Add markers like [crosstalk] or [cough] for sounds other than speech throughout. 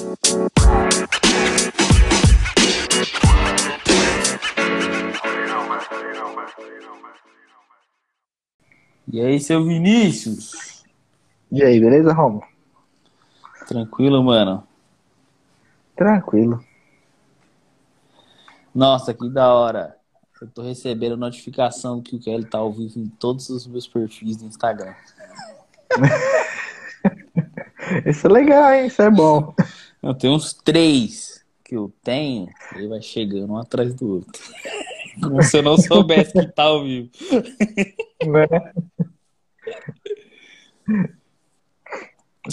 E aí, seu Vinícius? E aí, beleza, Romo? Tranquilo, mano? Tranquilo. Nossa, que da hora. Eu tô recebendo notificação que o Kelly tá ao vivo em todos os meus perfis do Instagram. [laughs] Isso é legal, hein? Isso é bom. [laughs] Eu tenho uns três que eu tenho, e vai chegando um atrás do outro. [laughs] Como se eu não soubesse que tá ao vivo. Né?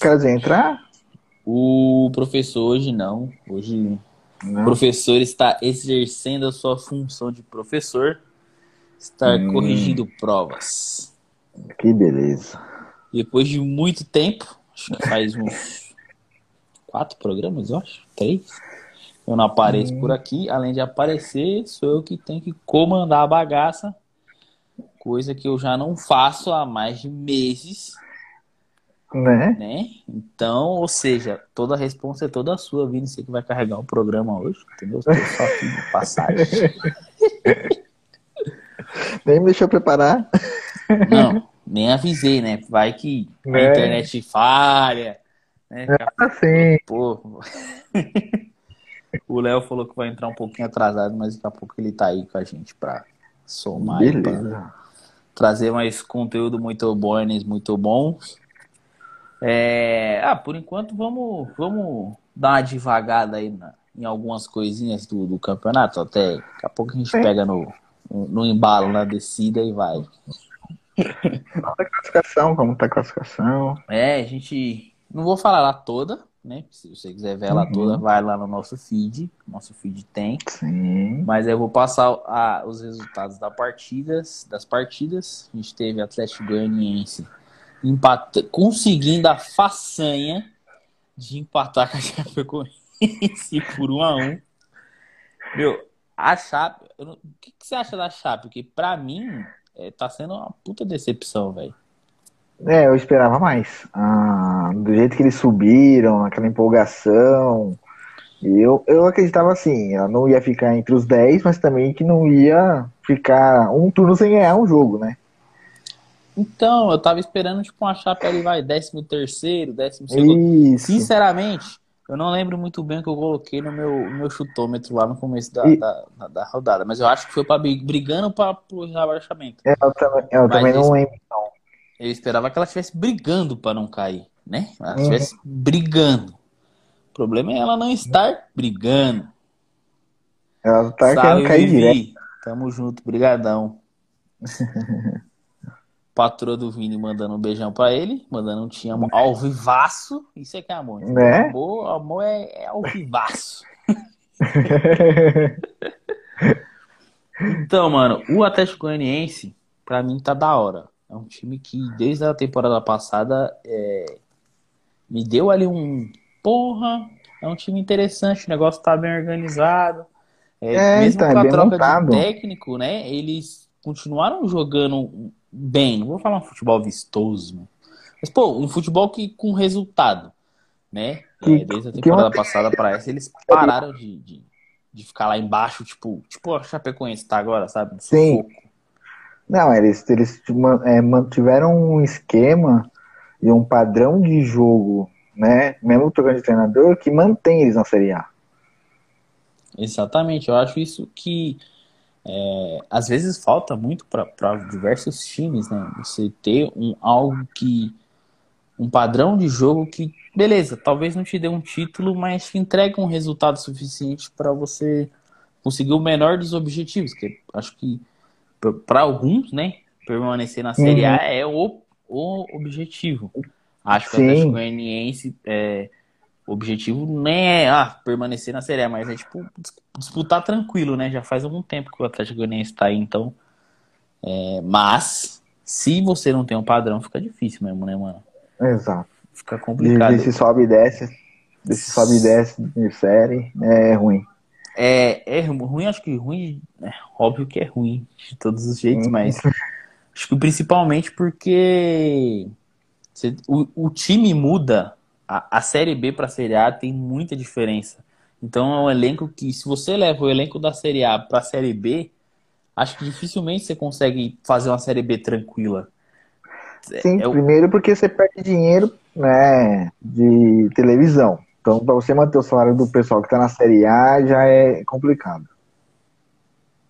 Quer dizer, entrar? O professor hoje não. Hoje Não. o professor está exercendo a sua função de professor, estar Hum. corrigindo provas. Que beleza. Depois de muito tempo, acho que faz uns quatro programas, eu acho, três. Eu não apareço por aqui, além de aparecer, sou eu que tenho que comandar a bagaça, coisa que eu já não faço há mais de meses, Né? né? Então, ou seja, toda a responsa é toda sua, Vini, você que vai carregar o programa hoje, entendeu? Estou só aqui de passagem. [laughs] Nem me deixou preparar. Não, nem avisei, né? Vai que a Né? internet falha, né? Assim. Pô. [laughs] o Léo falou que vai entrar um pouquinho atrasado, mas daqui a pouco ele tá aí com a gente pra somar e Beleza. trazer mais conteúdo muito bons, muito bons. É, Ah, por enquanto vamos, vamos dar uma devagada aí na- em algumas coisinhas do, do campeonato. Até daqui a pouco a gente Sim. pega no, no embalo, na descida e vai. [laughs] Fala da classificação, como tá classificação. É, a gente. Não vou falar lá toda, né? Se você quiser ver ela Uhum. toda, vai lá no nosso feed. Nosso feed tem. Sim. Mas eu vou passar a- os resultados da partidas, das partidas. A gente teve Atlético Goianiense empata, conseguindo a façanha de empatar com a Chapecoense [laughs] por 1 a 1 Meu, a Chape. não- o que, que você acha da Chape? Porque pra mim é, tá sendo uma puta decepção, velho. É, eu esperava mais. Ah, do jeito que eles subiram, aquela empolgação. Eu, eu acreditava assim, ela não ia ficar entre os 10, mas também que não ia ficar um turno sem ganhar um jogo, né? Então, eu tava esperando, tipo, uma Chape ali, vai, 13 terceiro, 12 segundo. Sinceramente, eu não lembro muito bem o que eu coloquei no meu, meu chutômetro lá no começo da, E- da, da- da rodada. Mas eu acho que foi pra, brigando para o rebaixamento. É, Eu também, eu Mas também isso- não lembro. Eu esperava que ela estivesse brigando pra não cair, né? Ela Uhum. estivesse brigando. O problema é ela não estar brigando. Ela tá Salve, querendo cair Vivi. direto. Tamo junto, brigadão. [laughs] Patroa do Vini mandando um beijão pra ele, mandando um te amo ao vivaço. Isso é que é amor. entendeu? Né? Amor, amor é, é ao vivaço. [laughs] Então, mano, o Atlético Goianiense, pra mim, tá da hora. É um time que, desde a temporada passada, é, me deu ali um. Porra, é um time interessante, o negócio tá bem organizado. É, É, mesmo é com a troca montado. de técnico, né? Eles continuaram jogando bem. Não vou falar um futebol vistoso, né? mas, pô, um futebol que com resultado, né? Que- É, desde a temporada passada para essa, eles pararam de, de, de ficar lá embaixo, tipo, tipo a Chapecoense tá agora, sabe? Sim. sufoco. Não, eles, eles é, mantiveram um esquema e um padrão de jogo, né? Mesmo trocando de treinador, que mantém eles na Série A. Exatamente, eu acho isso que é, às vezes falta muito para diversos times, né? Você ter um algo que um padrão de jogo que, beleza, talvez não te dê um título, mas te entrega um resultado suficiente para você conseguir o menor dos objetivos, que acho que para alguns, né, permanecer na Série A é o, o objetivo. Acho que o Sim. Atlético Goianiense é, o objetivo nem é ah, permanecer na Série A, mas é tipo dis- disputar tranquilo, né? Já faz algum tempo que o Atlético Goianiense está aí, então. é, mas se você não tem um padrão, fica difícil mesmo, né, mano? Exato. Fica complicado. Desse sobe e desce, desse sobe e desce de série, é ruim. É, é ruim, acho que ruim, é óbvio que é ruim de todos os jeitos, Hum. mas acho que principalmente porque você- o, o time muda a, a Série B para a Série A tem muita diferença. Então é um elenco que, se você leva o elenco da Série A para a Série B, acho que dificilmente você consegue fazer uma Série B tranquila. Sim, é, primeiro porque você perde dinheiro né, de televisão. Então, para você manter o salário do pessoal que está na Série A já é complicado.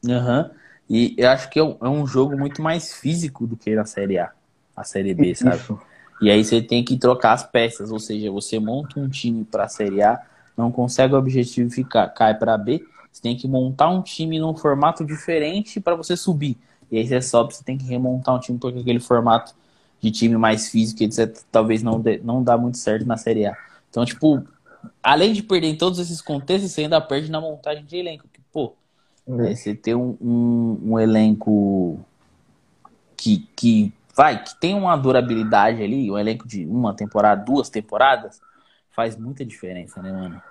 Uhum. E eu acho que é um, é um, jogo muito mais físico do que na Série A, a Série B, Isso. sabe? E aí você tem que trocar as peças, ou seja, você monta um time para a Série A, não consegue o objetivo ficar, cai para B, você tem que montar um time num formato diferente para você subir. E aí você sobe, você tem que remontar um time porque aquele formato de time mais físico, etc, talvez não, dê, não dá muito certo na Série A. Então, tipo, além de perder em todos esses contextos, você ainda perde na montagem de elenco. Que, pô, é. você ter um, um, um, elenco que, que vai, que tem uma durabilidade ali, um elenco de uma temporada, duas temporadas, faz muita diferença, né, mano?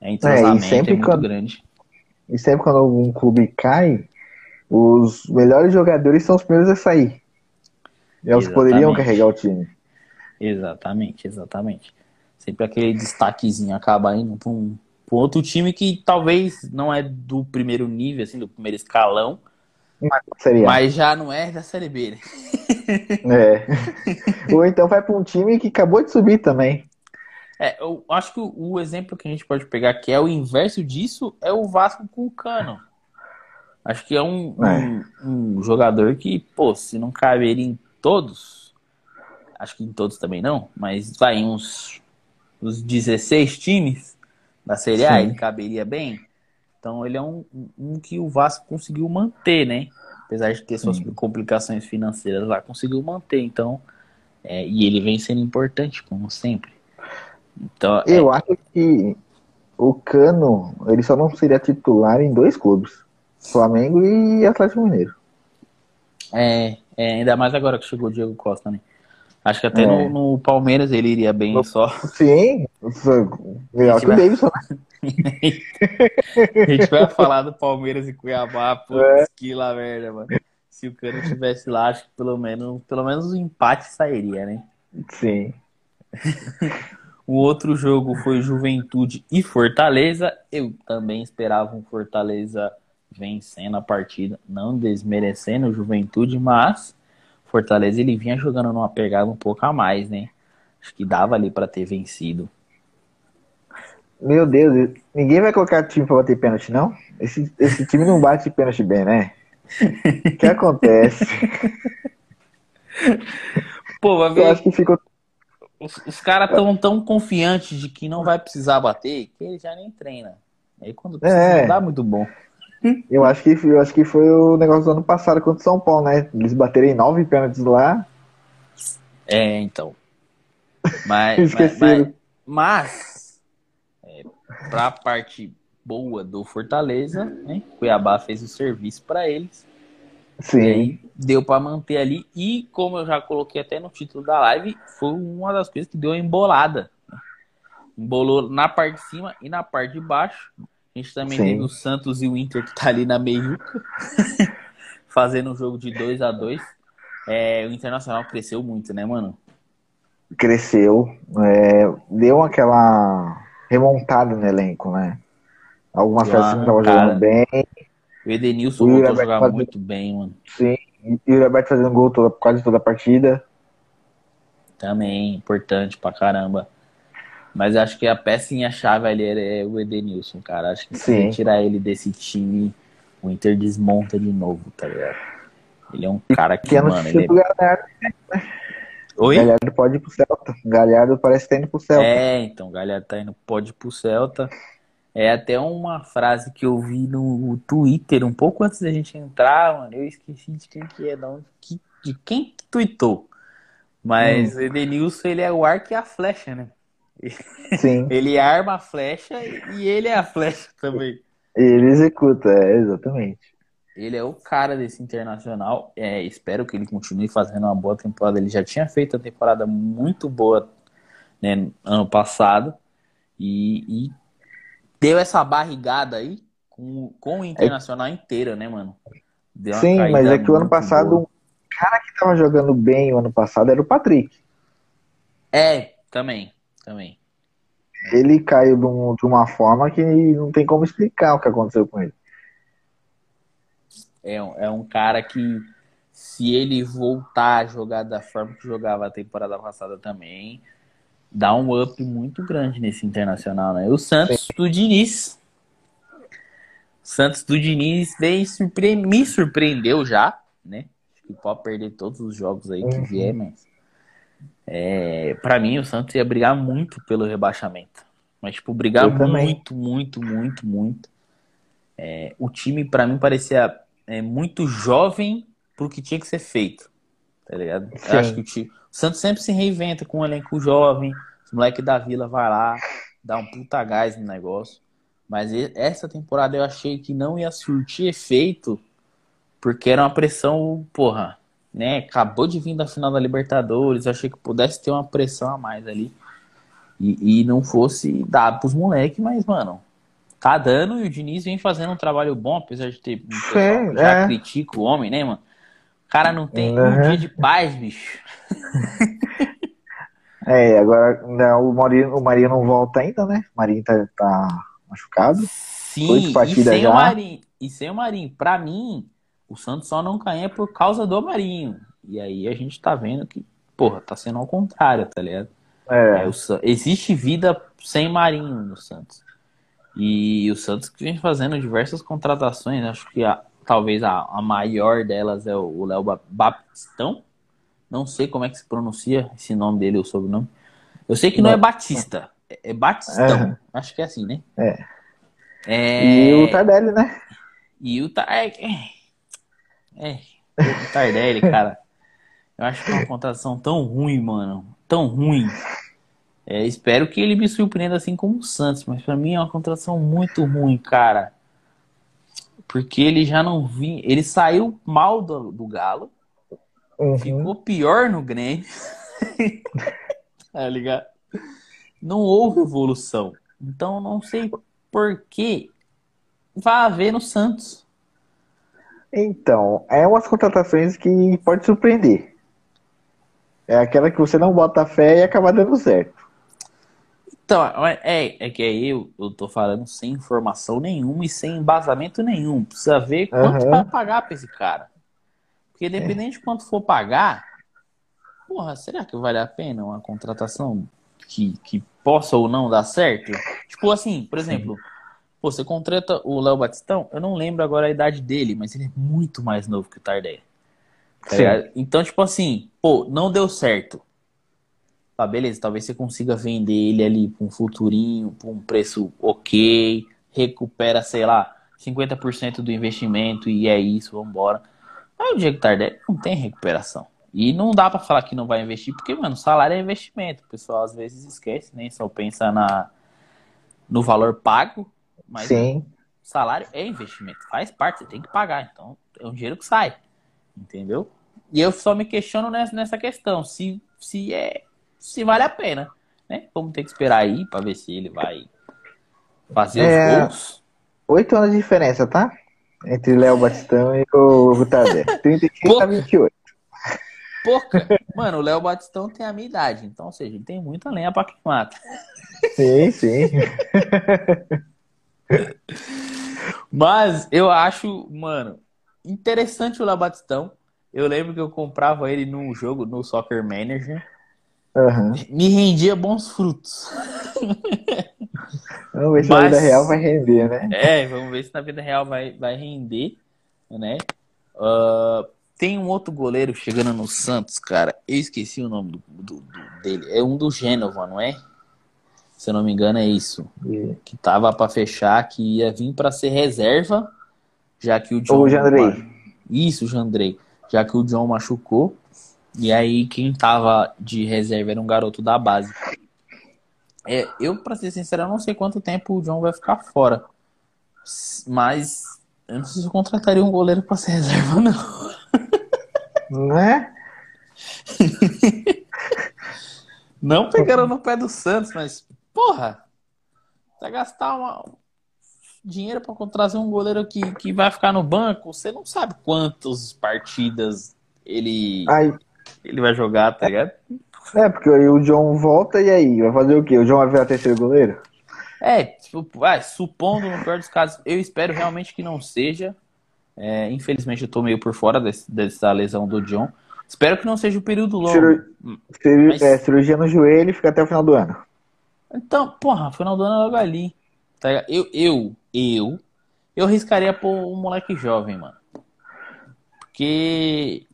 É, entrosamento é, sempre é muito quando, grande. E sempre quando algum clube cai, os melhores jogadores são os primeiros a sair. Eles poderiam carregar o time. Exatamente, exatamente. Sempre aquele destaquezinho acaba indo para um, outro time que talvez não é do primeiro nível, assim, do primeiro escalão. Mas, mas já não é da Série B, né? [laughs] É. Ou então vai para um time que acabou de subir também. É, eu acho que o, o, exemplo que a gente pode pegar, que é o inverso disso, é o Vasco com o Cano. Acho que é um, é. um, um jogador que, pô, se não caber em todos, acho que em todos também não, mas vai em uns, uns 16 times da Série A, ele caberia bem. Então ele é um, um que o Vasco conseguiu manter, né? Apesar de ter suas Sim. complicações financeiras lá, conseguiu manter. Então, é, e ele vem sendo importante, como sempre. Então, é Eu é... acho que o Cano, ele só não seria titular em dois clubes. Flamengo e Atlético Mineiro. É, é, ainda mais agora que chegou o Diego Costa, né? Acho que até é. no, no, Palmeiras ele iria bem no, só. Sim, melhor que o Davidson. [laughs] a gente vai falar do Palmeiras e Cuiabá, putz, é. que lá merda, mano. Se o cara estivesse lá, acho que pelo menos, pelo menos o empate sairia, né? Sim. [laughs] o outro jogo foi Juventude e Fortaleza. Eu também esperava um Fortaleza vencendo a partida, não desmerecendo o Juventude, mas Fortaleza ele vinha jogando numa pegada um pouco a mais, né? Acho que dava ali para ter vencido. Meu Deus, ninguém vai colocar time pra bater pênalti, não? Esse, esse time não bate pênalti bem, né? O que acontece? [laughs] Pô, vai ver. Eu acho que ficou. Os, os caras tão tão confiantes de que não vai precisar bater que ele já nem treina. Aí quando precisa, é. não dá muito bom. Eu acho que eu acho que foi o negócio do ano passado contra o São Paulo, né? Eles baterem nove pênaltis lá. É, então. Mas, [laughs] mas, mas, mas é, pra parte boa do Fortaleza, né? Cuiabá fez o serviço para eles. Sim. Aí, deu para manter ali. E como eu já coloquei até no título da live, foi uma das coisas que deu uma embolada. Né? Embolou na parte de cima e na parte de baixo. A gente também Sim. teve o Santos e o Inter que tá ali na meiuca, [laughs] fazendo um jogo de 2 a 2 é, O Internacional cresceu muito, né, mano? Cresceu. É, deu aquela remontada no elenco, né? Algumas peças não estavam jogando bem. O Edenilson o voltou a jogar fazendo... muito bem, mano. Sim, e o Roberto fazendo gol toda, quase toda a partida. Também, importante pra caramba. Mas acho que a pecinha-chave ali é o Edenilson, cara. Acho que se tirar ele desse time, o Inter desmonta de novo, tá ligado? Ele é um cara que, que mano, ele é... Galhardo, né? Oi? Galhardo pode ir pro Celta. Galhardo parece que tá indo pro Celta. É, então, Galhardo tá indo, pode ir pro Celta. É até uma frase que eu vi no Twitter um pouco antes da gente entrar, mano. Eu esqueci de quem que é, não, de quem que tweetou. Mas hum. o Edenilson, ele é o arco e a flecha, né? Sim. [laughs] ele arma a flecha e ele é a flecha também. Ele executa, é, exatamente. Ele é o cara desse internacional. É, espero que ele continue fazendo uma boa temporada. Ele já tinha feito a temporada muito boa né, ano passado. E, e, deu essa barrigada aí com, com o internacional é... inteiro, né, mano? Sim, mas é que o ano passado, boa. o cara que tava jogando bem o ano passado era o Patrick. É, também também. Ele caiu de, um, de uma forma que não tem como explicar o que aconteceu com ele. É, é um cara que, se ele voltar a jogar da forma que jogava a temporada passada também, dá um up muito grande nesse internacional, né? O Santos Sim. do Diniz. Santos do Diniz veio surpre... me surpreendeu já, né? que pode perder todos os jogos aí que uhum. vier, mas é, para mim o Santos ia brigar muito pelo rebaixamento. Mas, tipo, brigar muito, muito, muito, muito. É, o time, para mim, parecia é, muito jovem pro que tinha que ser feito. Tá ligado? Acho que o, time, o Santos sempre se reinventa com um elenco jovem. Os moleques da vila vai lá, dá um puta gás no negócio. Mas essa temporada eu achei que não ia surtir efeito, porque era uma pressão, porra, né? Acabou de vir da final da Libertadores, eu achei que pudesse ter uma pressão a mais ali. E, e não fosse dar pros moleques, mas, mano, tá dando e o Diniz vem fazendo um trabalho bom, apesar de ter. Sim, já é. critica o homem, né, mano? O cara não tem uhum. um dia de paz, bicho. [laughs] é, agora não, o, Marinho, o Marinho não volta ainda, né? O Marinho tá, tá machucado. Sim, e sem, já. O Marinho, e sem o Marinho. Pra mim, o Santos só não ganha por causa do Marinho. E aí a gente tá vendo que, porra, tá sendo ao contrário, tá ligado? É. É, o, existe vida sem Marinho no Santos. E o Santos que vem fazendo diversas contratações, acho que a, talvez a, a, maior delas é o Léo Baptistão. Não sei como é que se pronuncia esse nome dele, o sobrenome. Eu sei que não, é Batista, é, é Batistão. É. Acho que é assim, né? É. é... E o Tardelli, né? E o Tardelli. É, o Tardelli, cara. Eu acho que é uma contratação tão ruim, mano. Tão ruim. É, espero que ele me surpreenda assim como o Santos, mas para mim é uma contratação muito ruim, cara. Porque ele já não vinha. Ele saiu mal do, do Galo. Uhum. Ficou pior no Grêmio. [laughs] tá ligado? Não houve evolução. Então não sei por que vai haver no Santos. Então, é umas contratações que pode surpreender. É aquela que você não bota fé e acaba dando certo. Então, é, é que aí eu, eu tô falando sem informação nenhuma e sem embasamento nenhum. Precisa ver quanto uhum. vai pagar pra esse cara. Porque é. independente é. de quanto for pagar, porra, será que vale a pena uma contratação que, que possa ou não dar certo? Tipo assim, por exemplo, pô, você contrata o Léo Batistão, eu não lembro agora a idade dele, mas ele é muito mais novo que o Tardelli. Tá então, tipo assim, pô, não deu certo. Tá, beleza, talvez você consiga vender ele ali por um futurinho, por um preço ok, recupera, sei lá, 50% do investimento e é isso, vambora. Mas o Diego Tardelli não tem recuperação. E não dá para falar que não vai investir, porque, mano, salário é investimento. O pessoal às vezes esquece, nem né? só pensa na, no valor pago, mas Sim. salário é investimento, faz parte, você tem que pagar. Então, é um dinheiro que sai. Entendeu? E eu só me questiono nessa, nessa questão, se, se é se vale a pena. Né? Vamos ter que esperar aí para ver se ele vai fazer é, os gols. Oito anos de diferença, tá? Entre Léo Batistão e o Gutadé. 36 [laughs] a 28. Pouca. Mano, o Léo Batistão tem a minha idade, então, ou seja, ele tem muita lenha pra queimar. Sim, sim. [laughs] Mas eu acho, mano, interessante o Léo Batistão. Eu lembro que eu comprava ele num jogo no Soccer Manager. Uhum. Me rendia bons frutos. Vamos ver se Mas, na vida real vai render, né? É, vamos ver se na vida real vai, vai render, né? Uh, tem um outro goleiro chegando no Santos, cara. Eu esqueci o nome do, do, do dele. É um do Gênova, não é? Se eu não me engano, é isso. Yeah. Que tava para fechar, que ia vir para ser reserva, já que o John. O Jandrei. Isso, o Jandrei. Já que o John machucou. E aí quem tava de reserva era um garoto da base. É, eu, pra ser sincero, eu não sei quanto tempo o John vai ficar fora. Mas eu não sei se eu contrataria um goleiro pra ser reserva, não. Não é? [laughs] não pegaram no pé do Santos, mas, porra, vai gastar uma, dinheiro para trazer um goleiro que, que vai ficar no banco, você não sabe quantas partidas ele. Ai, ele vai jogar, tá ligado? É, porque aí o John volta e aí? Vai fazer o quê? O John vai virar terceiro goleiro? É, tipo, ah, supondo no pior dos casos, eu espero realmente que não seja. É, infelizmente eu tô meio por fora desse, dessa lesão do John. Espero que não seja o um período longo. Ciru... Mas... É, cirurgia no joelho e fica até o final do ano. Então, porra, final do ano é logo ali. Tá eu, eu, eu, eu riscaria por um moleque jovem, mano. Porque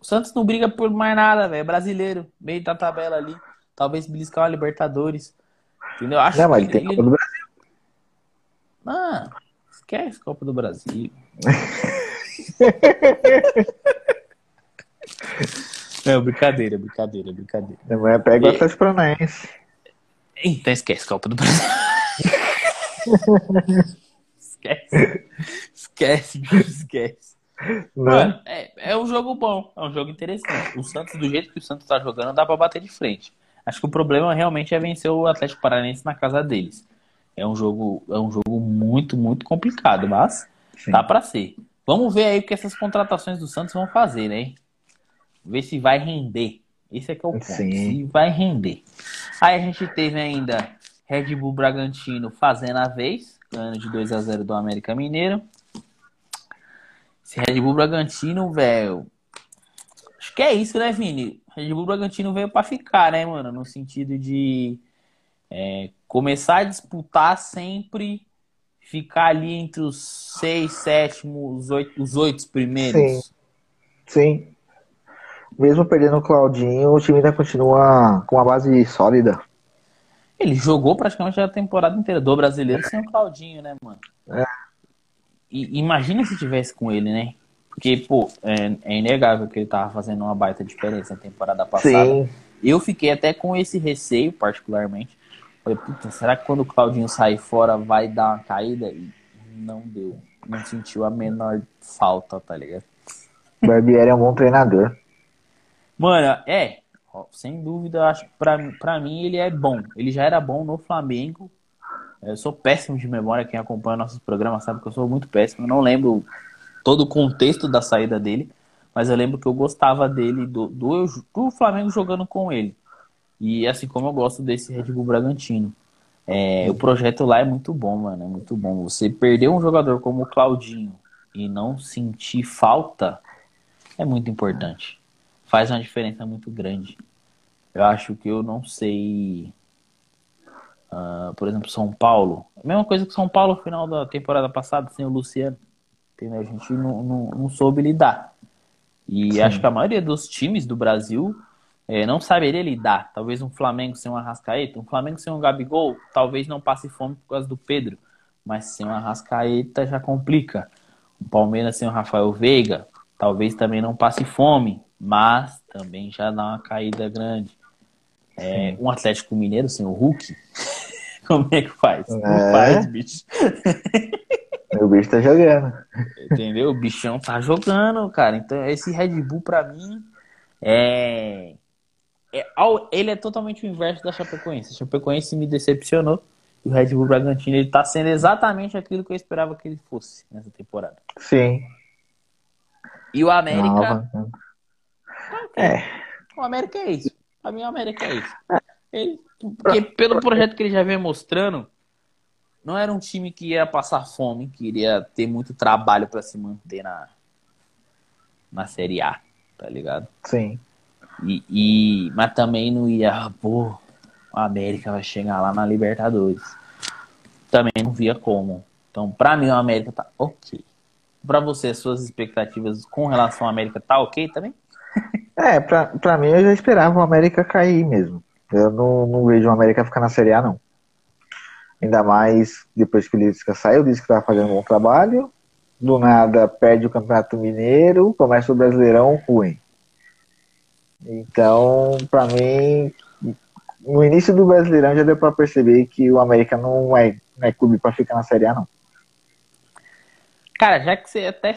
o Santos não briga por mais nada, velho. É brasileiro, meio da tabela ali. Talvez beliscar uma Libertadores. Entendeu? Acho não, mas ele tem. Copa do Brasil. Ah, esquece Copa do Brasil. [laughs] Não, brincadeira, brincadeira, brincadeira. Amanhã pega o Atlético Paranaense. Então esquece Copa do Brasil. [laughs] esquece. Esquece, esquece. Mano, é, é um jogo bom, é um jogo interessante. O Santos, do jeito que o Santos tá jogando, dá pra bater de frente. Acho que o problema realmente é vencer o Atlético Paranaense na casa deles. É um jogo, é um jogo muito, muito complicado, mas Sim. dá para ser. Vamos ver aí o que essas contratações do Santos vão fazer, né? Ver se vai render. Esse é que é o ponto. Sim. Vai render. Aí a gente teve ainda Red Bull Bragantino fazendo a vez, ganhando de 2 a 0 do América Mineiro. Esse Red Bull Bragantino, velho. Acho que é isso, né, Vini? Red Bull Bragantino veio para ficar, né, mano? No sentido de é, começar a disputar sempre, ficar ali entre os seis, sétimos, os oito, os oito primeiros. Sim. Sim. Mesmo perdendo o Claudinho, o time ainda continua com uma base sólida. Ele jogou praticamente a temporada inteira do brasileiro sem o Claudinho, né, mano? É. E, imagina se tivesse com ele, né? Porque, pô, é, é, inegável que ele tava fazendo uma baita diferença na temporada passada. Sim. Eu fiquei até com esse receio, particularmente. Falei, puta, será que quando o Claudinho sair fora vai dar uma caída? E não deu. Não sentiu a menor falta, tá ligado? Barbieri é um bom treinador. Mano, é, sem dúvida, acho que pra, pra mim ele é bom. Ele já era bom no Flamengo. Eu sou péssimo de memória, quem acompanha nossos programas sabe que eu sou muito péssimo. Eu não lembro todo o contexto da saída dele, mas eu lembro que eu gostava dele, do, do, do Flamengo jogando com ele. E assim como eu gosto desse Red Bull Bragantino. É, o projeto lá é muito bom, mano. É muito bom. Você perder um jogador como o Claudinho e não sentir falta é muito importante faz uma diferença muito grande. Eu acho que eu não sei. Uh, por exemplo, São Paulo. A mesma coisa que São Paulo no final da temporada passada, sem o Luciano. Entendeu? A gente não, não, não soube lidar. E Sim. acho que a maioria dos times do Brasil é, não saberia lidar. Talvez um Flamengo sem um Arrascaeta, um Flamengo sem um Gabigol, talvez não passe fome por causa do Pedro. Mas sem um Arrascaeta já complica. O Palmeiras sem o Rafael Veiga, talvez também não passe fome mas também já dá uma caída grande. É, um Atlético Mineiro sem o Hulk, [laughs] como é que faz? É. Não faz, bicho. [laughs] o bicho tá jogando. Entendeu? O bichão tá jogando, cara. Então, esse Red Bull, pra mim, é... é. Ele é totalmente o inverso da Chapecoense. A Chapecoense me decepcionou. E o Red Bull Bragantino, ele tá sendo exatamente aquilo que eu esperava que ele fosse nessa temporada. Sim. E o América. Não, é. O América é isso. Pra mim, o América é isso. Ele, porque pelo projeto que ele já vem mostrando, não era um time que ia passar fome, que iria ter muito trabalho para se manter na, na Série A, tá ligado? Sim. E, e, mas também não ia, pô, o América vai chegar lá na Libertadores. Também não via como. Então, pra mim, o América tá ok. Pra você, suas expectativas com relação ao América tá ok também? É, pra, pra mim eu já esperava o América cair mesmo. Eu não, não vejo o América ficar na Série A, não. Ainda mais depois que o Lisca saiu, disse que estava fazendo um bom trabalho. Do nada perde o Campeonato Mineiro, começa o Brasileirão ruim. Então, para mim, no início do Brasileirão já deu para perceber que o América não é, não é clube para ficar na Série A, não. Cara, já que você até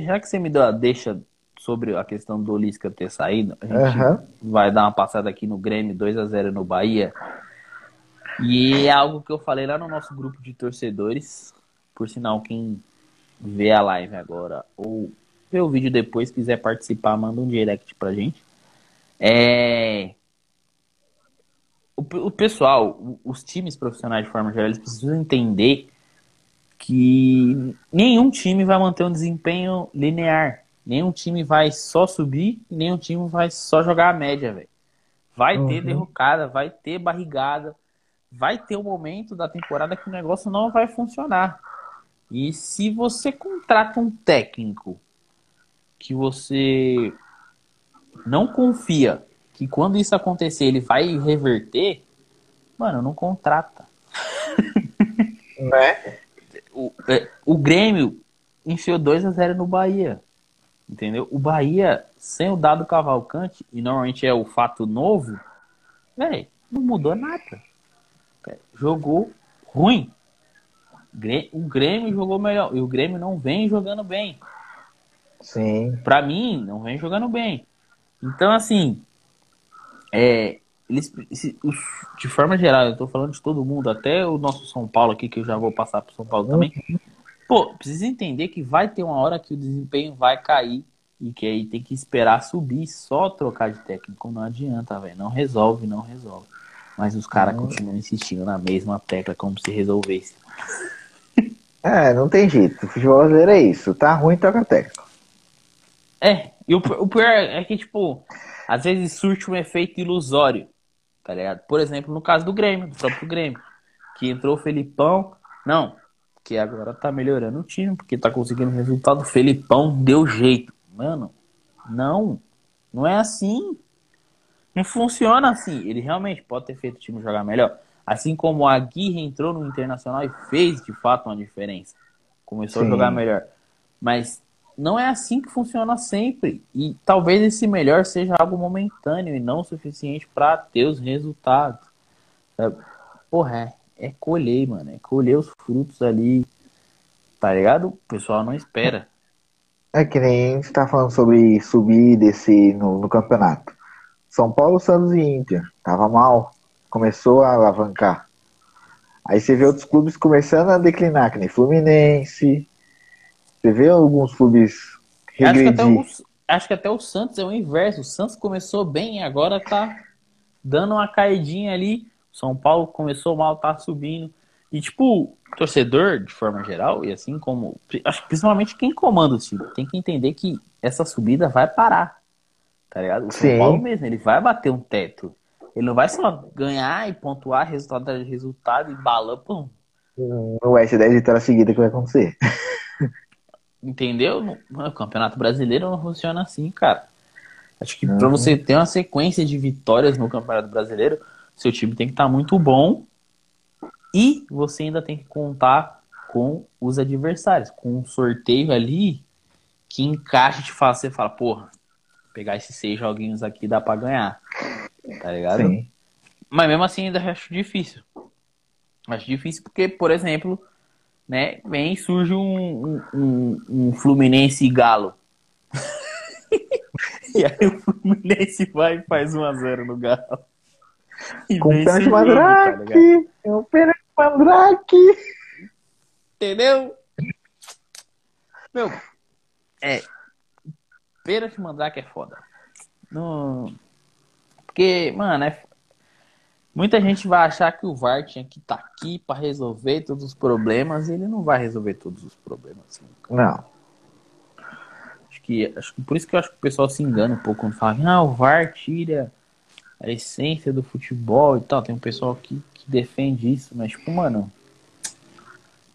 já que você me deu a deixa sobre a questão do Lisca ter saído, a gente uhum. vai dar uma passada aqui no Grêmio 2 a 0 no Bahia. E é algo que eu falei lá no nosso grupo de torcedores. Por sinal, quem vê a live agora ou vê o vídeo depois, quiser participar, manda um direct pra gente. É... o, o pessoal, os times profissionais de forma geral, eles precisam entender que nenhum time vai manter um desempenho linear. Nenhum time vai só subir e nenhum time vai só jogar a média, velho. Vai uhum. ter derrocada, vai ter barrigada, vai ter um momento da temporada que o negócio não vai funcionar. E se você contrata um técnico que você não confia que quando isso acontecer ele vai reverter, mano, não contrata. Né? o, é, o Grêmio enfiou 2 a 0 no Bahia. Entendeu? O Bahia, sem o dado Cavalcante, e normalmente é o fato novo, velho, não mudou nada. Jogou ruim. O Grêmio jogou melhor. E o Grêmio não vem jogando bem. Sim. Pra mim, não vem jogando bem. Então, assim, é, eles, de forma geral, eu tô falando de todo mundo, até o nosso São Paulo aqui, que eu já vou passar pro São Paulo também. Pô, precisa entender que vai ter uma hora que o desempenho vai cair e que aí tem que esperar subir, só trocar de técnico não adianta, velho. Não resolve, não resolve. Mas os caras continuam insistindo na mesma tecla como se resolvesse. [laughs] É, não tem jeito. O futebol brasileiro é isso. Tá ruim, toca técnico. É, e o, o pior é que, tipo, às vezes surte um efeito ilusório tá ligado? Por exemplo, no caso do Grêmio, do próprio Grêmio, que entrou o Felipão, não, que agora tá melhorando o time, porque tá conseguindo resultado, o Felipão deu jeito. Mano, não, não é assim. Não funciona assim. Ele realmente pode ter feito o time jogar melhor. Assim como a Aguirre entrou no Internacional e fez de fato uma diferença. Começou Sim. a jogar melhor. Mas não é assim que funciona sempre. E talvez esse melhor seja algo momentâneo e não suficiente para ter os resultados. Sabe? Porra, é, é colher, mano. É colher os frutos ali. Tá ligado? O pessoal não espera. [laughs] É que nem você tá falando sobre subir e descer no, no campeonato. São Paulo, Santos e Inter. Tava mal. Começou a alavancar. Aí você vê outros clubes começando a declinar, que nem Fluminense, você vê alguns clubes regredir. Acho que, até o, acho que até o Santos é o inverso. O Santos começou bem, agora tá dando uma caidinha ali. São Paulo começou mal, tá subindo. E, tipo, torcedor, de forma geral, e assim como. Acho que principalmente quem comanda o time, tem que entender que essa subida vai parar. Tá ligado? O São Sim. Paulo mesmo, ele vai bater um teto. Ele não vai só ganhar e pontuar resultado de resultado e bala, pum. Não vai ser 10 vitórias seguidas que vai acontecer. Entendeu? O Campeonato Brasileiro não funciona assim, cara. Acho que uhum. para você ter uma sequência de vitórias no Campeonato Brasileiro, seu time tem que estar tá muito bom e você ainda tem que contar com os adversários, com um sorteio ali que encaixa e te faz você fala, porra, pegar esses seis joguinhos aqui dá para ganhar. Tá ligado? Sim. Mas mesmo assim ainda acho difícil. Acho difícil porque, por exemplo, né? Vem surge um, um, um Fluminense e Galo. [laughs] e aí o Fluminense vai e faz 1x0 no Galo. E Com o pênalti Mandrake! Tá o pênalti Mandrake! Entendeu? Meu, é. Pênalti Mandrake é foda. No... Porque, mano, é, Muita gente vai achar que o VAR tinha que estar tá aqui para resolver todos os problemas e ele não vai resolver todos os problemas. Não. Acho que, acho que por isso que eu acho que o pessoal se engana um pouco quando fala que ah, o VAR tira a essência do futebol e tal. Tem um pessoal que, que defende isso, mas tipo, mano.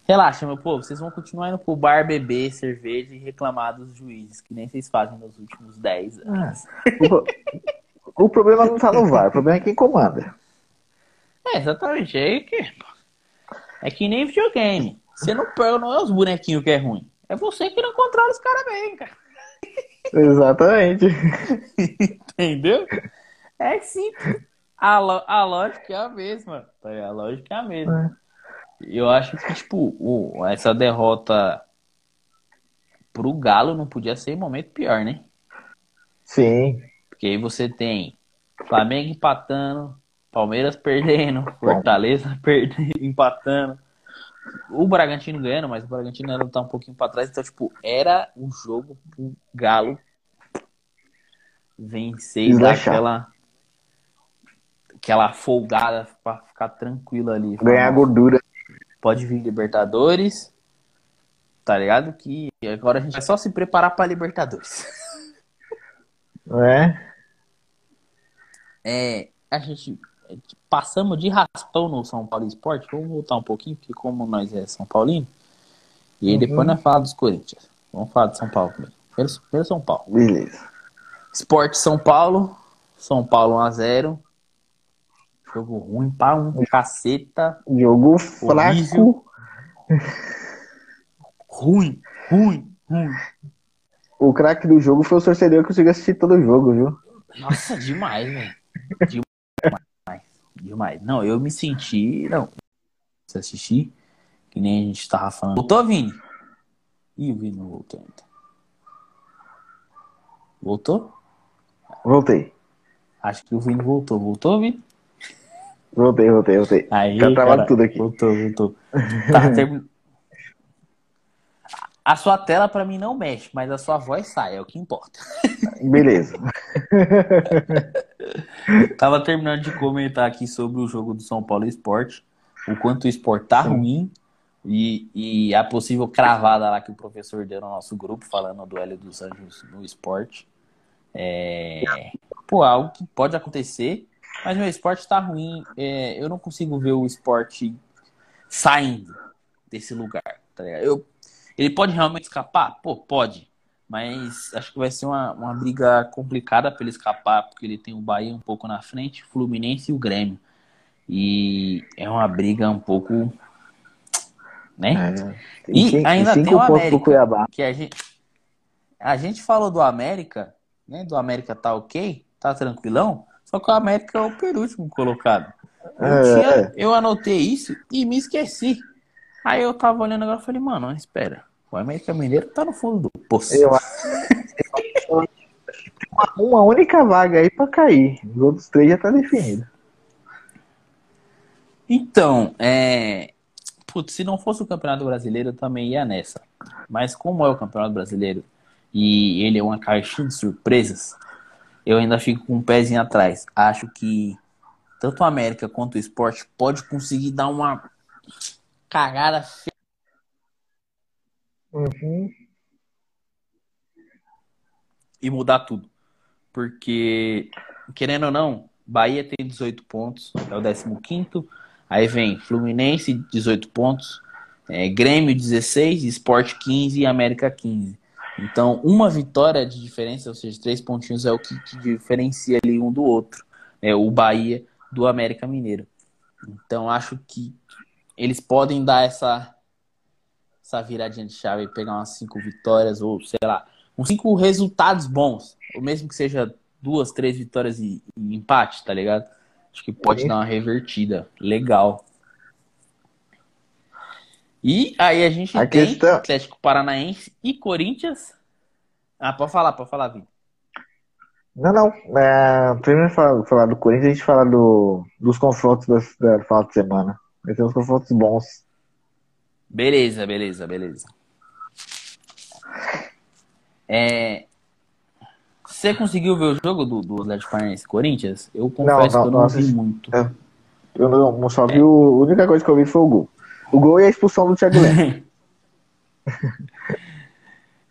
Relaxa, meu povo, vocês vão continuar indo pro bar beber cerveja e reclamar dos juízes, que nem vocês fazem nos últimos 10 anos. o, o problema não tá no VAR, o problema é quem comanda. É, exatamente. É que, é que nem videogame. Você não pega, não é os bonequinhos que é ruim. É você que não controla os caras bem, cara. Exatamente. [laughs] Entendeu? É simples. [laughs] A, a lógica é a mesma. Tá a lógica é a mesma. É. Eu acho que, tipo, o, essa derrota pro Galo não podia ser momento pior, né? Sim. Porque aí você tem Flamengo empatando, Palmeiras perdendo, Fortaleza [laughs] perdendo, empatando. O Bragantino ganhando, mas o Bragantino ainda tá um pouquinho para trás. Então, tipo, era o jogo pro Galo vencer e dar aquela. folgada pra ficar tranquilo ali. Ganhar gordura. Pode vir Libertadores. Tá ligado? Que agora a gente vai só se preparar pra Libertadores. [laughs] É? É, a gente passamos de raspão no São Paulo Esporte. Vamos voltar um pouquinho, porque como nós é São Paulino. E aí uhum. depois nós falamos dos Corinthians. Vamos falar de São Paulo primeiro. Primeiro, primeiro São Paulo. Beleza. Esporte São Paulo. São Paulo 1x0. Jogo ruim pra um caceta. Jogo fraco. ruim, ruim, ruim. O craque do jogo foi o torcedor que conseguiu assistir todo o jogo, viu? Nossa, demais, velho. Demais. Demais. Não, eu me senti. Não. Se assistir, que nem a gente tava falando. Voltou, Vini? Ih, o Vini não voltou ainda. Voltou? Voltei. Acho que o Vini voltou. Voltou, Vini? Voltei, voltei, voltei. Aí, tá travado tudo aqui. Voltou, voltou. Tá, termin... A sua tela para mim não mexe, mas a sua voz sai, é o que importa. Beleza. [laughs] Tava terminando de comentar aqui sobre o jogo do São Paulo Esporte, o quanto o esporte tá ruim e, e a possível cravada lá que o professor deu no nosso grupo, falando do Hélio dos Anjos no esporte. É, pô, algo que pode acontecer, mas meu esporte tá ruim. É, eu não consigo ver o esporte saindo desse lugar, tá? Eu, ele pode realmente escapar? Pô, pode. Mas acho que vai ser uma, uma briga complicada para ele escapar, porque ele tem o Bahia um pouco na frente, o Fluminense e o Grêmio. E é uma briga um pouco. Né? É, e cinco, ainda tem o América. Que a gente, a gente falou do América, né? Do América tá ok, tá tranquilão. Só que o América é o penúltimo colocado. Eu, é, tinha, é. eu anotei isso e me esqueci. Aí eu tava olhando agora e falei, mano, espera. O América Mineiro tá no fundo do poço. Eu uma, uma única vaga aí para cair. Os outros três já tá definido. Então, é. Putz, se não fosse o Campeonato Brasileiro, eu também ia nessa. Mas como é o Campeonato Brasileiro e ele é uma caixinha de surpresas, eu ainda fico com um pezinho atrás. Acho que tanto o América quanto o esporte pode conseguir dar uma cagada feia Uhum. E mudar tudo. Porque, querendo ou não, Bahia tem 18 pontos, é o 15. Aí vem Fluminense, 18 pontos. É, Grêmio, 16. Sport, 15. E América, 15. Então, uma vitória de diferença, ou seja, três pontinhos, é o que, que diferencia ali um do outro. É o Bahia do América Mineiro. Então, acho que eles podem dar essa essa viradinha de chave e pegar umas cinco vitórias, ou sei lá, uns cinco resultados bons. Ou mesmo que seja duas, três vitórias e, e empate, tá ligado? Acho que pode dar uma revertida. Legal. E aí a gente a tem questão... Atlético Paranaense e Corinthians. Ah, pode falar, pode falar, Vini. Não, não. É, primeiro falar, falar do Corinthians, a gente fala do, dos confrontos da, da final de semana. Vai ter uns confrontos bons. Beleza, beleza, beleza. É... Você conseguiu ver o jogo do, do Atlético Paranaense Corinthians? Eu confesso não, não, que eu não, não vi muito. É. Eu não, só vi é. o, a única coisa que eu vi foi o gol. O gol e a expulsão do Thiago Leifert. [laughs]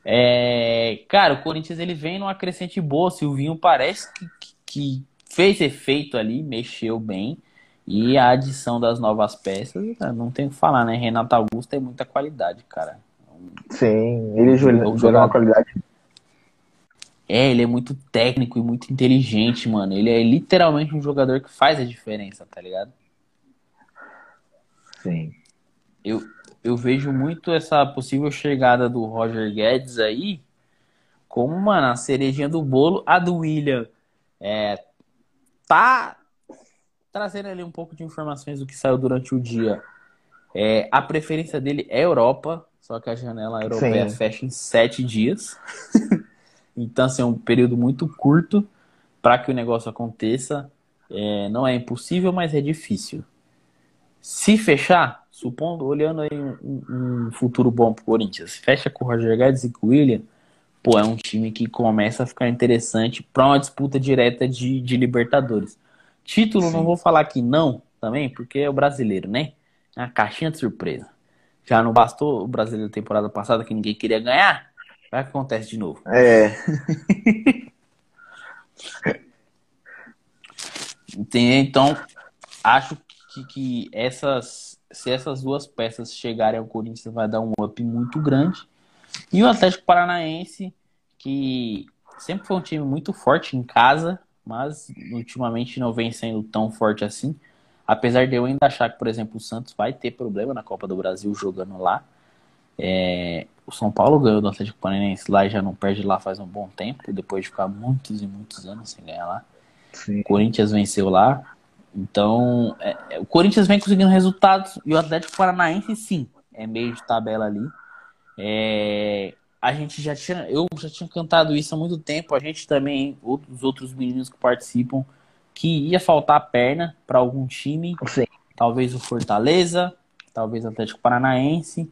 é, cara, o Corinthians ele vem numa crescente boa. O Silvinho parece que, que, fez efeito ali, mexeu bem. E a adição das novas peças, não tem o que falar, né? Renato Augusto tem muita qualidade, cara. Sim, ele joga, joga uma qualidade. É, ele é muito técnico e muito inteligente, mano. Ele é literalmente um jogador que faz a diferença, tá ligado? Sim. Eu, eu vejo muito essa possível chegada do Roger Guedes aí como, mano, a cerejinha do bolo. A do William é, tá trazendo ali um pouco de informações do que saiu durante o dia. É, a preferência dele é Europa, só que a janela europeia Sim. fecha em sete dias. [laughs] então, assim, é um período muito curto para que o negócio aconteça. É, não é impossível, mas é difícil. Se fechar, supondo, olhando aí um, um futuro bom para o Corinthians, fecha com o Roger Guedes e com o William, pô, é um time que começa a ficar interessante para uma disputa direta de, de Libertadores Título, Sim. não vou falar que não também, porque é o brasileiro, né? É uma caixinha de surpresa. Já não bastou o brasileiro da temporada passada que ninguém queria ganhar? Vai que acontece de novo. É. [laughs] então, acho que, que essas, se essas duas peças chegarem ao Corinthians, vai dar um up muito grande. E o Atlético Paranaense, que sempre foi um time muito forte em casa, mas ultimamente não vem sendo tão forte assim. Apesar de eu ainda achar que, por exemplo, o Santos vai ter problema na Copa do Brasil jogando lá. É, o São Paulo ganhou do Atlético Paranaense lá e já não perde lá faz um bom tempo, depois de ficar muitos e muitos anos sem ganhar lá. Sim. O Corinthians venceu lá. Então, é, é, o Corinthians vem conseguindo resultados e o Atlético Paranaense, sim, é meio de tabela ali. É, a gente já tinha, eu já tinha cantado isso há muito tempo. A gente também, os outros meninos que participam, que ia faltar perna para algum time. Sim. Talvez o Fortaleza, talvez o Atlético Paranaense.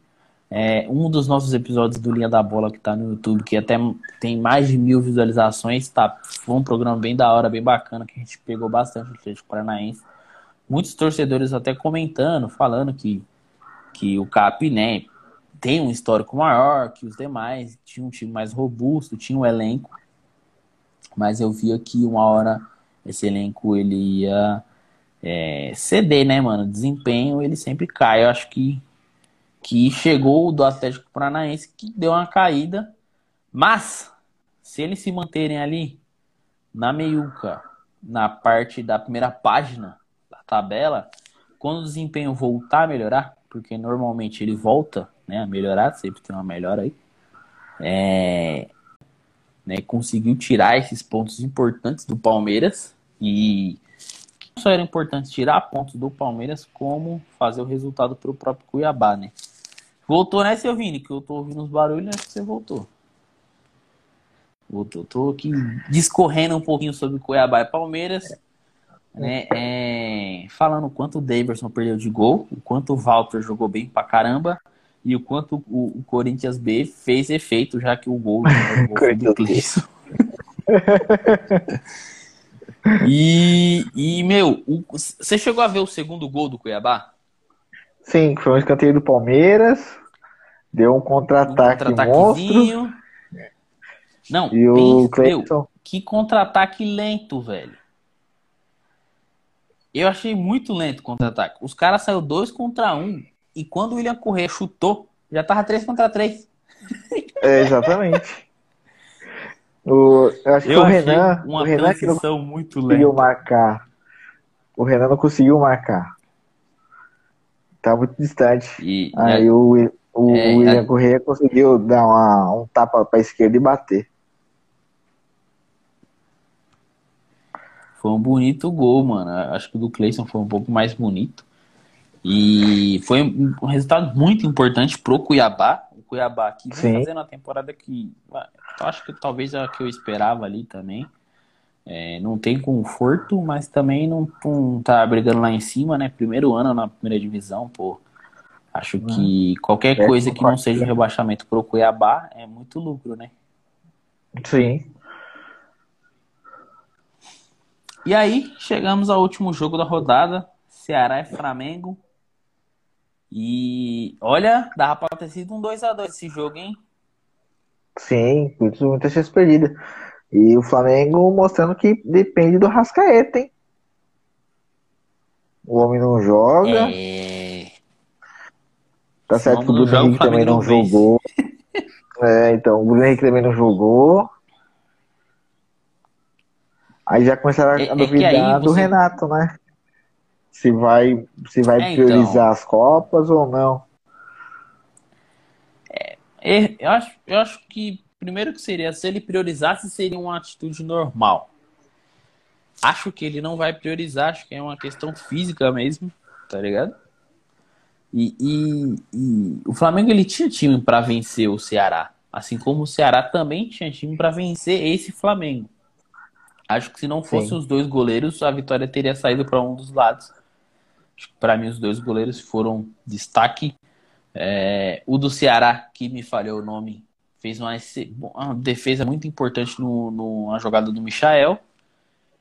É, um dos nossos episódios do Linha da Bola que está no YouTube, que até tem mais de mil visualizações, tá? Foi um programa bem da hora, bem bacana, que a gente pegou bastante o Atlético Paranaense. Muitos torcedores até comentando, falando que, que o Cap, né, tem um histórico maior que os demais, tinha um time mais robusto, tinha um elenco, mas eu via que uma hora esse elenco ele ia é, ceder, né, mano? Desempenho ele sempre cai. Eu acho que, que chegou do Atlético Paranaense que deu uma caída, mas se eles se manterem ali na meiuca, na parte da primeira página da tabela, quando o desempenho voltar a melhorar, porque normalmente ele volta né, a melhorar, sempre tem uma melhora aí. É, né, conseguiu tirar esses pontos importantes do Palmeiras e só era importante tirar pontos do Palmeiras, como fazer o resultado para o próprio Cuiabá, né? Voltou, né, seu Vini? Que eu tô ouvindo os barulhos, acho que você voltou. Voltou. Tô aqui discorrendo um pouquinho sobre Cuiabá e Palmeiras. Né, é, falando o quanto o Davidson perdeu de gol, o quanto o Walter jogou bem pra caramba e o quanto o, o Corinthians B fez efeito, já que o gol, o [laughs] gol foi do Cleison. [laughs] e, e, meu, o, você chegou a ver o segundo gol do Cuiabá? Sim, foi um escanteio do Palmeiras. Deu um contra-ataque um monstro. Não, e o Cleiton... que contra-ataque lento, velho. Eu achei muito lento o contra-ataque. Os caras saiu dois contra um e quando o William Corrêa chutou, já tava 3 contra 3. [laughs] É, exatamente. O, eu acho que eu o Renan, uma o Renan que não muito conseguiu lenta. marcar. O Renan não conseguiu marcar. Tá muito distante. E, Aí é, o, o, é, William é, Correia conseguiu dar uma, um tapa pra esquerda e bater. Foi um bonito gol, mano. Acho que o do Cleison foi um pouco mais bonito. E foi um resultado muito importante pro Cuiabá. O Cuiabá que vem fazendo a temporada que acho que talvez é a que eu esperava ali também. É, não tem conforto, mas também não, não tá brigando lá em cima, né? Primeiro ano na primeira divisão, pô. Acho que qualquer é, coisa que não seja um rebaixamento pro Cuiabá é muito lucro, né? Sim. E aí, chegamos ao último jogo da rodada. Ceará e Flamengo. E olha, dava pra ter sido um 2x2 esse jogo, hein? Sim, muita chance perdida. E o Flamengo mostrando que depende do Rascaeta, hein? O homem não joga. É... Tá certo que o Bruno Henrique também não, jogou. é, então, o Bruno Henrique também não jogou. Aí já começaram a é, duvidar é do Renato, né? se vai, se vai é, priorizar então, as Copas ou não. É, é, eu, acho, eu acho que, primeiro que seria, se ele priorizasse, seria uma atitude normal. Acho que ele não vai priorizar, acho que é uma questão física mesmo, tá ligado? E, e, e o Flamengo ele tinha time para vencer o Ceará, assim como o Ceará também tinha time para vencer esse Flamengo. Acho que se não fossem os dois goleiros, a vitória teria saído para um dos lados. Para mim, os dois goleiros foram destaque. É, o do Ceará, que me falhou o nome, fez uma, uma defesa muito importante no, na jogada do Michael.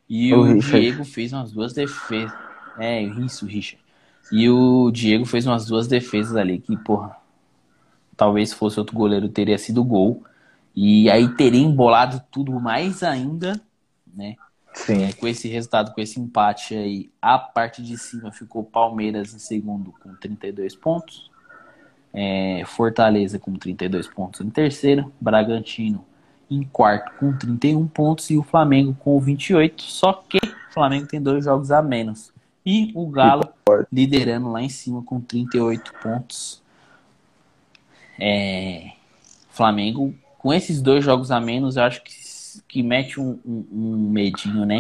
E o, o Diego fez umas duas defesas. É, isso, Richard. E o Diego fez umas duas defesas ali que, porra, talvez fosse outro goleiro teria sido gol. E aí teria embolado tudo mais ainda, né? Sim. É, com esse resultado, com esse empate aí, a parte de cima ficou Palmeiras em segundo com 32 pontos. É, Fortaleza com 32 pontos em terceiro. Bragantino em quarto com 31 pontos. E o Flamengo com 28. Só que o Flamengo tem dois jogos a menos. E o Galo liderando lá em cima com 38 pontos. É, Flamengo, com esses dois jogos a menos, eu acho que, que mete um, um, um medinho, né?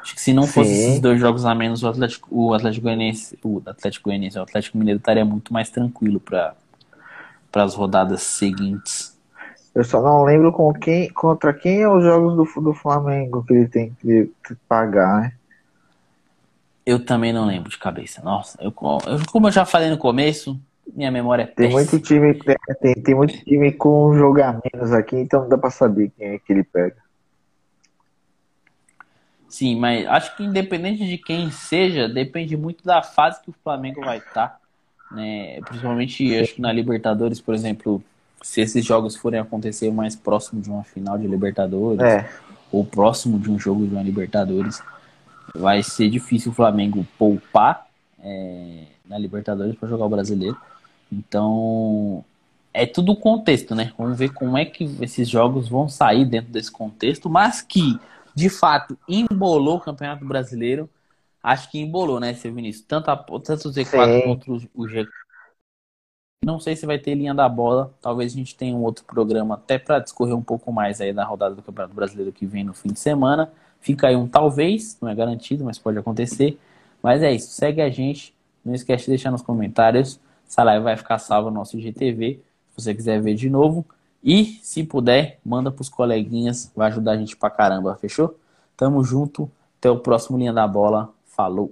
Acho que se não fosse esses dois jogos a menos, o Atlético, o Atlético Goianiense, o Atlético Goianiense, o Atlético Mineiro estaria muito mais tranquilo para as rodadas seguintes. Eu só não lembro com quem, contra quem é os jogos do, do Flamengo que ele tem que pagar, né? Eu também não lembro de cabeça. Nossa, eu, eu, como eu já falei no começo, minha memória é tem muito time tem, tem muito time com jogamentos aqui, então não dá para saber quem é que ele pega. Sim, mas acho que independente de quem seja, depende muito da fase que o Flamengo vai estar. Né? Principalmente, acho que na Libertadores, por exemplo, se esses jogos forem acontecer mais próximo de uma final de Libertadores, é. ou próximo de um jogo de uma Libertadores, vai ser difícil o Flamengo poupar é, na Libertadores para jogar o brasileiro. Então, é tudo contexto, né? Vamos ver como é que esses jogos vão sair dentro desse contexto, mas que, de fato, embolou o Campeonato Brasileiro. Acho que embolou, né, seu Vinícius? Tanto, a, tanto o Z4 quanto o G. Não sei se vai ter linha da bola. Talvez a gente tenha um outro programa até para discorrer um pouco mais aí da rodada do Campeonato Brasileiro que vem no fim de semana. Fica aí um talvez, não é garantido, mas pode acontecer. Mas é isso, segue a gente. Não esquece de deixar nos comentários. Essa live vai ficar salva no nosso IGTV, se você quiser ver de novo. E, se puder, manda pros coleguinhas, vai ajudar a gente pra caramba, fechou? Tamo junto, até o próximo Linha da Bola. Falou!